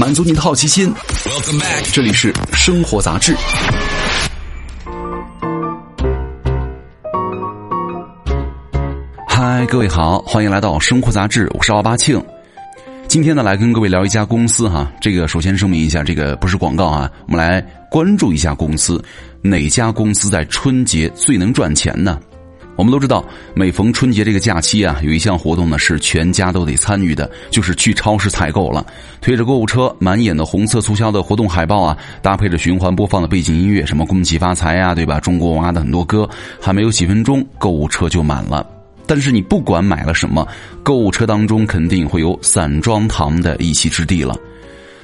满足你的好奇心。这里是生活杂志。嗨，各位好，欢迎来到生活杂志，我是奥巴庆。今天呢，来跟各位聊一家公司哈。这个首先声明一下，这个不是广告啊。我们来关注一下公司，哪家公司在春节最能赚钱呢？我们都知道，每逢春节这个假期啊，有一项活动呢是全家都得参与的，就是去超市采购了。推着购物车，满眼的红色促销的活动海报啊，搭配着循环播放的背景音乐，什么“恭喜发财”呀，对吧？中国娃的很多歌，还没有几分钟，购物车就满了。但是你不管买了什么，购物车当中肯定会有散装糖的一席之地了。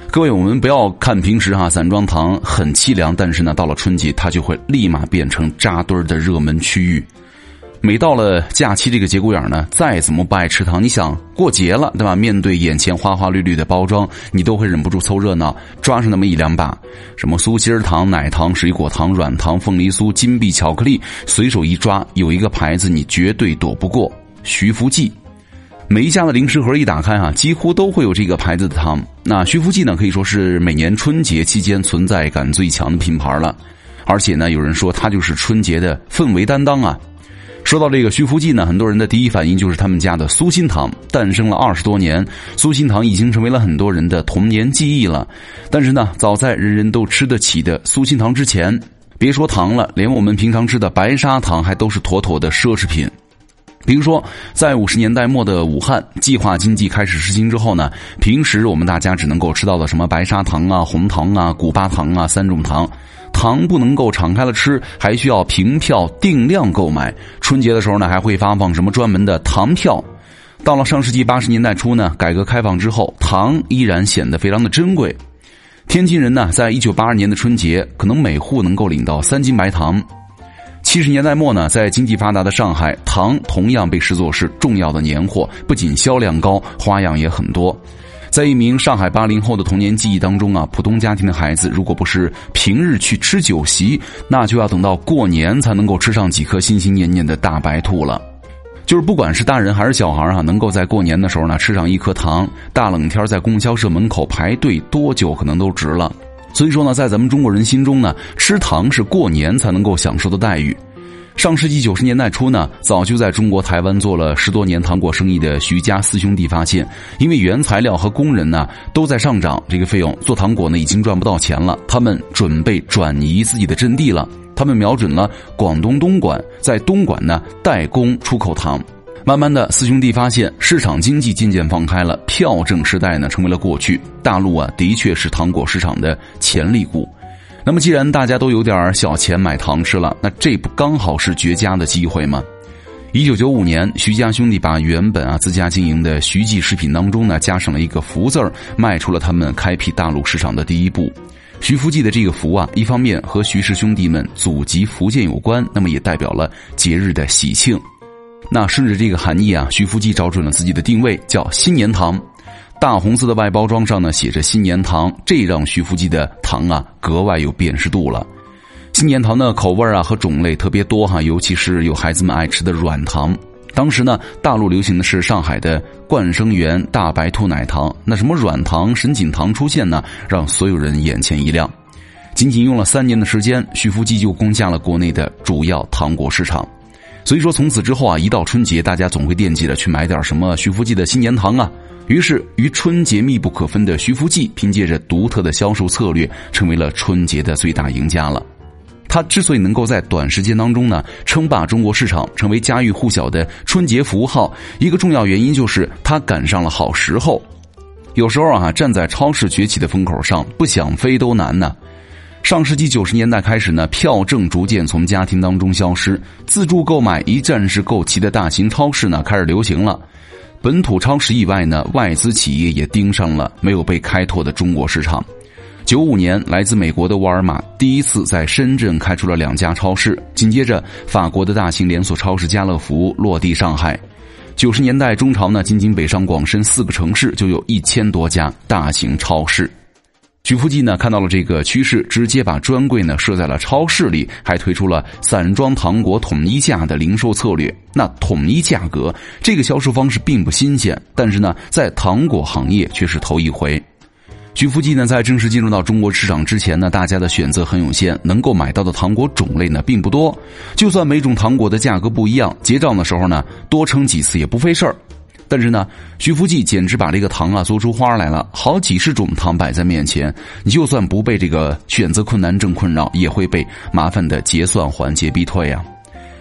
各位，我们不要看平时哈散装糖很凄凉，但是呢，到了春节，它就会立马变成扎堆儿的热门区域。每到了假期这个节骨眼呢，再怎么不爱吃糖，你想过节了，对吧？面对眼前花花绿绿的包装，你都会忍不住凑热闹，抓上那么一两把，什么酥心儿糖、奶糖、水果糖、软糖、凤梨酥、金币巧克力，随手一抓，有一个牌子你绝对躲不过——徐福记。每一家的零食盒一打开啊，几乎都会有这个牌子的糖。那徐福记呢，可以说是每年春节期间存在感最强的品牌了，而且呢，有人说它就是春节的氛围担当啊。说到这个徐福记呢，很多人的第一反应就是他们家的酥心糖。诞生了二十多年，酥心糖已经成为了很多人的童年记忆了。但是呢，早在人人都吃得起的酥心糖之前，别说糖了，连我们平常吃的白砂糖还都是妥妥的奢侈品。比如说，在五十年代末的武汉，计划经济开始实行之后呢，平时我们大家只能够吃到的什么白砂糖啊、红糖啊、古巴糖啊三种糖。糖不能够敞开了吃，还需要凭票定量购买。春节的时候呢，还会发放什么专门的糖票。到了上世纪八十年代初呢，改革开放之后，糖依然显得非常的珍贵。天津人呢，在一九八二年的春节，可能每户能够领到三斤白糖。七十年代末呢，在经济发达的上海，糖同样被视作是重要的年货，不仅销量高，花样也很多。在一名上海八零后的童年记忆当中啊，普通家庭的孩子如果不是平日去吃酒席，那就要等到过年才能够吃上几颗心心念念的大白兔了。就是不管是大人还是小孩啊，能够在过年的时候呢吃上一颗糖，大冷天在供销社门口排队多久可能都值了。所以说呢，在咱们中国人心中呢，吃糖是过年才能够享受的待遇。上世纪九十年代初呢，早就在中国台湾做了十多年糖果生意的徐家四兄弟发现，因为原材料和工人呢都在上涨，这个费用做糖果呢已经赚不到钱了。他们准备转移自己的阵地了，他们瞄准了广东东莞，在东莞呢代工出口糖。慢慢的，四兄弟发现市场经济渐渐放开了，票证时代呢成为了过去。大陆啊，的确是糖果市场的潜力股。那么，既然大家都有点小钱买糖吃了，那这不刚好是绝佳的机会吗？一九九五年，徐家兄弟把原本啊自家经营的徐记食品当中呢加上了一个“福”字儿，迈出了他们开辟大陆市场的第一步。徐福记的这个“福”啊，一方面和徐氏兄弟们祖籍福建有关，那么也代表了节日的喜庆。那顺着这个含义啊，徐福记找准了自己的定位，叫新年糖。大红色的外包装上呢写着“新年糖”，这让徐福记的糖啊格外有辨识度了。新年糖的口味啊和种类特别多哈，尤其是有孩子们爱吃的软糖。当时呢，大陆流行的是上海的冠生园大白兔奶糖，那什么软糖、神锦糖出现呢，让所有人眼前一亮。仅仅用了三年的时间，徐福记就攻下了国内的主要糖果市场。所以说，从此之后啊，一到春节，大家总会惦记着去买点什么徐福记的新年糖啊。于是，与春节密不可分的徐福记，凭借着独特的销售策略，成为了春节的最大赢家了。他之所以能够在短时间当中呢称霸中国市场，成为家喻户晓的春节符号，一个重要原因就是他赶上了好时候。有时候啊，站在超市崛起的风口上，不想飞都难呢。上世纪九十年代开始呢，票证逐渐从家庭当中消失，自助购买一站式购齐的大型超市呢开始流行了。本土超市以外呢，外资企业也盯上了没有被开拓的中国市场。九五年，来自美国的沃尔玛第一次在深圳开出了两家超市，紧接着，法国的大型连锁超市家乐福落地上海。九十年代中潮呢，仅仅北上广深四个城市就有一千多家大型超市。徐福记呢看到了这个趋势，直接把专柜呢设在了超市里，还推出了散装糖果统一价的零售策略。那统一价格这个销售方式并不新鲜，但是呢，在糖果行业却是头一回。徐福记呢，在正式进入到中国市场之前呢，大家的选择很有限，能够买到的糖果种类呢并不多。就算每种糖果的价格不一样，结账的时候呢，多称几次也不费事儿。但是呢，徐福记简直把这个糖啊做出花来了，好几十种糖摆在面前，你就算不被这个选择困难症困扰，也会被麻烦的结算环节逼退啊。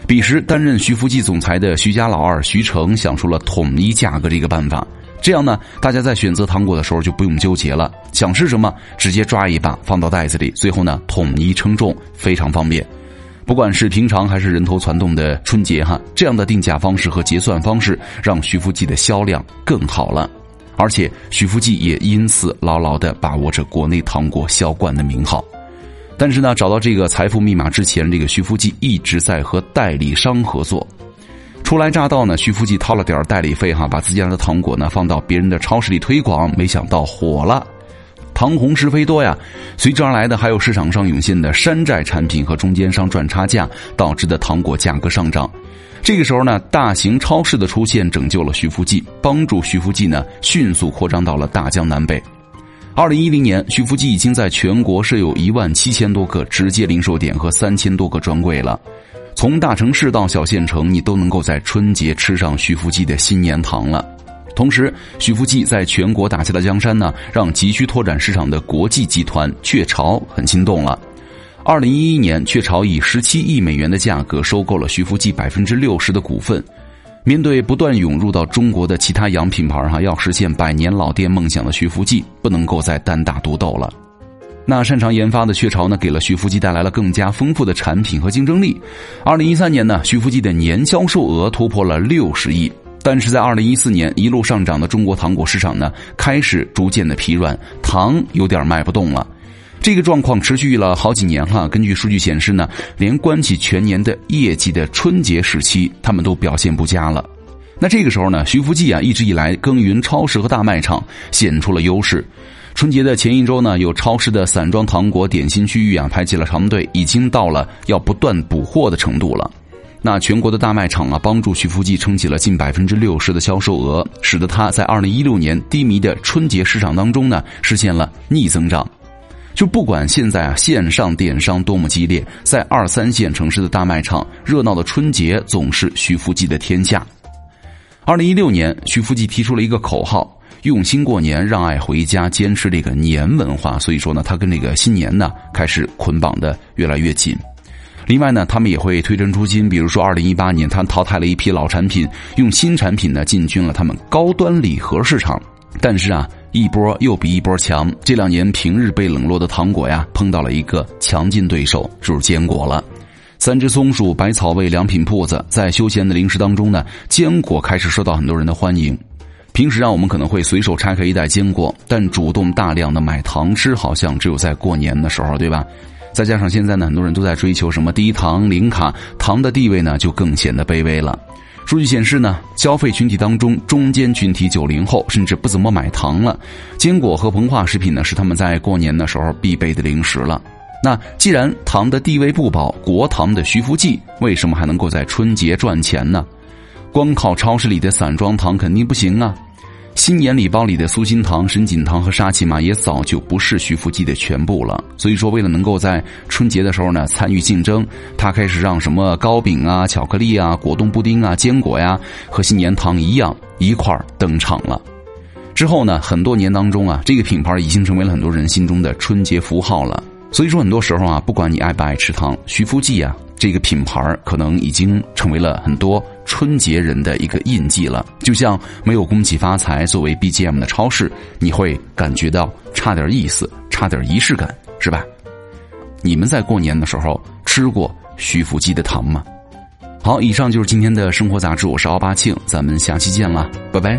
彼时担任徐福记总裁的徐家老二徐成想出了统一价格这个办法。这样呢，大家在选择糖果的时候就不用纠结了，想吃什么直接抓一把放到袋子里，最后呢统一称重，非常方便。不管是平常还是人头攒动的春节哈，这样的定价方式和结算方式让徐福记的销量更好了，而且徐福记也因此牢牢的把握着国内糖果销冠的名号。但是呢，找到这个财富密码之前，这个徐福记一直在和代理商合作。初来乍到呢，徐福记掏了点代理费哈，把自家的糖果呢放到别人的超市里推广，没想到火了，糖红是非多呀。随之而来的还有市场上涌现的山寨产品和中间商赚差价导致的糖果价格上涨。这个时候呢，大型超市的出现拯救了徐福记，帮助徐福记呢迅速扩张到了大江南北。二零一零年，徐福记已经在全国设有一万七千多个直接零售点和三千多个专柜了。从大城市到小县城，你都能够在春节吃上徐福记的新年糖了。同时，徐福记在全国打下的江山呢，让急需拓展市场的国际集团雀巢很心动了。二零一一年，雀巢以十七亿美元的价格收购了徐福记百分之六十的股份。面对不断涌入到中国的其他洋品牌，哈，要实现百年老店梦想的徐福记，不能够再单打独斗了。那擅长研发的雀巢呢，给了徐福记带来了更加丰富的产品和竞争力。二零一三年呢，徐福记的年销售额突破了六十亿。但是在二零一四年一路上涨的中国糖果市场呢，开始逐渐的疲软，糖有点卖不动了。这个状况持续了好几年哈。根据数据显示呢，连关起全年的业绩的春节时期，他们都表现不佳了。那这个时候呢，徐福记啊，一直以来耕耘超市和大卖场，显出了优势。春节的前一周呢，有超市的散装糖果点心区域啊排起了长队，已经到了要不断补货的程度了。那全国的大卖场啊，帮助徐福记撑起了近百分之六十的销售额，使得它在二零一六年低迷的春节市场当中呢，实现了逆增长。就不管现在啊线上电商多么激烈，在二三线城市的大卖场，热闹的春节总是徐福记的天下。二零一六年，徐福记提出了一个口号。用心过年，让爱回家，坚持这个年文化。所以说呢，他跟这个新年呢开始捆绑的越来越紧。另外呢，他们也会推陈出新，比如说二零一八年，他淘汰了一批老产品，用新产品呢进军了他们高端礼盒市场。但是啊，一波又比一波强。这两年平日被冷落的糖果呀，碰到了一个强劲对手，就是坚果了。三只松鼠、百草味良品铺子，在休闲的零食当中呢，坚果开始受到很多人的欢迎。平时啊，我们可能会随手拆开一袋坚果，但主动大量的买糖吃，好像只有在过年的时候，对吧？再加上现在呢，很多人都在追求什么低糖、零卡，糖的地位呢就更显得卑微了。数据显示呢，消费群体当中，中间群体九零后甚至不怎么买糖了，坚果和膨化食品呢是他们在过年的时候必备的零食了。那既然糖的地位不保，国糖的徐福记为什么还能够在春节赚钱呢？光靠超市里的散装糖肯定不行啊。新年礼包里的酥心糖、沈锦糖和沙琪玛也早就不是徐福记的全部了。所以说，为了能够在春节的时候呢参与竞争，他开始让什么糕饼啊、巧克力啊、果冻布丁啊、坚果呀和新年糖一样一块儿登场了。之后呢，很多年当中啊，这个品牌已经成为了很多人心中的春节符号了。所以说，很多时候啊，不管你爱不爱吃糖，徐福记啊这个品牌可能已经成为了很多。春节人的一个印记了，就像没有恭喜发财作为 BGM 的超市，你会感觉到差点意思，差点仪式感，是吧？你们在过年的时候吃过徐福记的糖吗？好，以上就是今天的生活杂志，我是奥巴庆，咱们下期见了，拜拜。